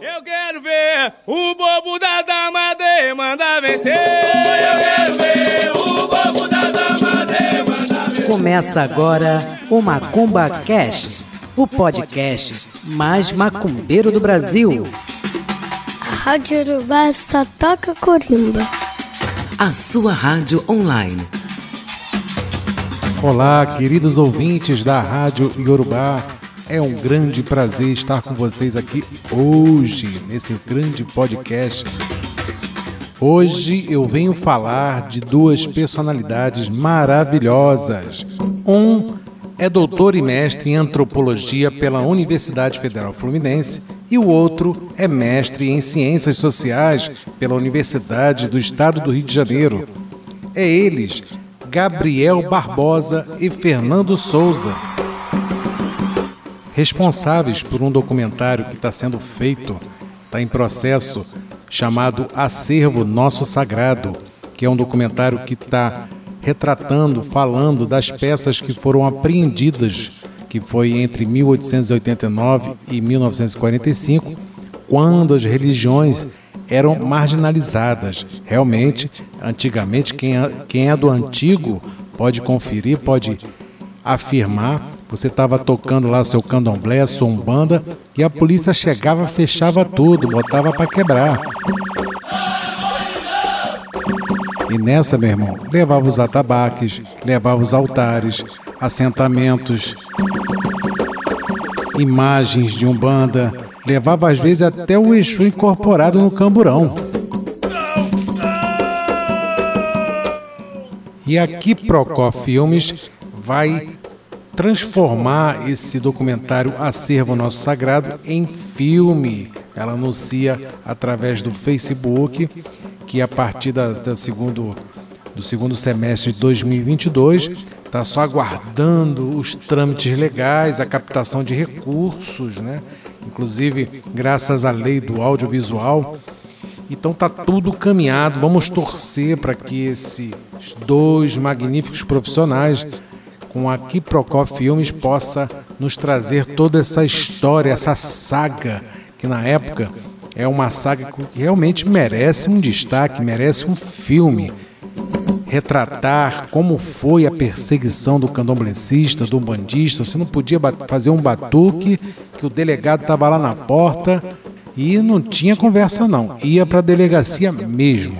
Eu quero ver o bobo da dama demanda vencer. Eu quero ver o bobo da dama demanda vencer. Começa agora o Macumba Cash, o podcast mais macumbeiro do Brasil. A Rádio Urubá só toca corimba. A sua rádio online. Olá, queridos ouvintes da Rádio Yorubá. É um grande prazer estar com vocês aqui hoje, nesse grande podcast. Hoje eu venho falar de duas personalidades maravilhosas. Um é doutor e mestre em antropologia pela Universidade Federal Fluminense e o outro é mestre em ciências sociais pela Universidade do Estado do Rio de Janeiro. É eles, Gabriel Barbosa e Fernando Souza responsáveis por um documentário que está sendo feito, está em processo, chamado Acervo Nosso Sagrado, que é um documentário que está retratando, falando das peças que foram apreendidas, que foi entre 1889 e 1945, quando as religiões eram marginalizadas. Realmente, antigamente, quem é, quem é do antigo pode conferir, pode afirmar você estava tocando lá seu candomblé, sua umbanda, e a polícia chegava, fechava tudo, botava para quebrar. E nessa, meu irmão, levava os atabaques, levava os altares, assentamentos, imagens de umbanda, levava às vezes até o Exu incorporado no camburão. E aqui Procó Filmes vai transformar esse documentário Acervo Nosso Sagrado em filme. Ela anuncia através do Facebook que a partir da, da segundo, do segundo semestre de 2022 está só aguardando os trâmites legais, a captação de recursos, né? inclusive graças à lei do audiovisual. Então tá tudo caminhado. Vamos torcer para que esses dois magníficos profissionais com a Quiprocó Filmes possa nos trazer toda essa história, essa saga, que na época é uma saga que realmente merece um destaque, merece um filme. Retratar como foi a perseguição do candomblessista, do bandista. Você não podia fazer um batuque, que o delegado estava lá na porta e não tinha conversa, não. Ia para a delegacia mesmo.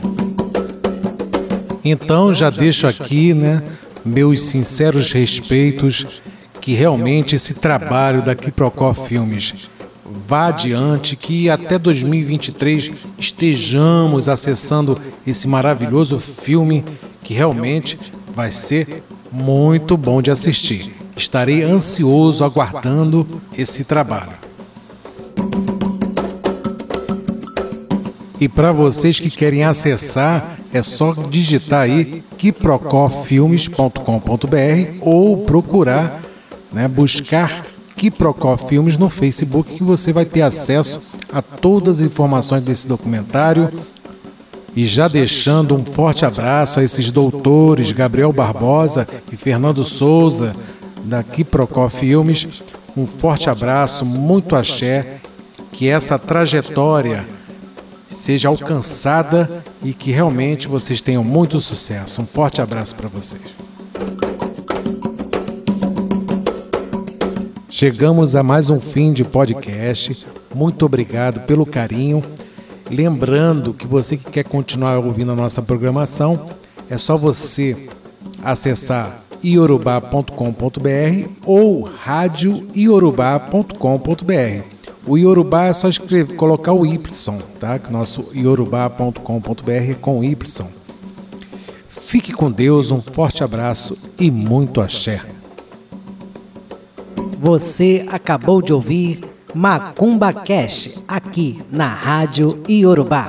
Então já deixo aqui, né? Meus sinceros respeitos, que realmente esse trabalho da Quiprocó Filmes vá adiante, que até 2023 estejamos acessando esse maravilhoso filme que realmente vai ser muito bom de assistir. Estarei ansioso aguardando esse trabalho. E para vocês que querem acessar, é só digitar aí quiprocofilmes.com.br ou procurar, né, buscar Filmes no Facebook que você vai ter acesso a todas as informações desse documentário. E já deixando um forte abraço a esses doutores Gabriel Barbosa e Fernando Souza da Quiprocó Filmes, um forte abraço, muito axé, que essa trajetória seja alcançada e que realmente vocês tenham muito sucesso. Um forte abraço para vocês. Chegamos a mais um fim de podcast. Muito obrigado pelo carinho. Lembrando que você que quer continuar ouvindo a nossa programação, é só você acessar iorubá.com.br ou radioiorubá.com.br. O Yorubá é só escrever, colocar o Y, tá? Nosso yorubá.com.br é com Y. Fique com Deus, um forte abraço e muito axé. Você acabou de ouvir Macumba Cash aqui na Rádio Yorubá.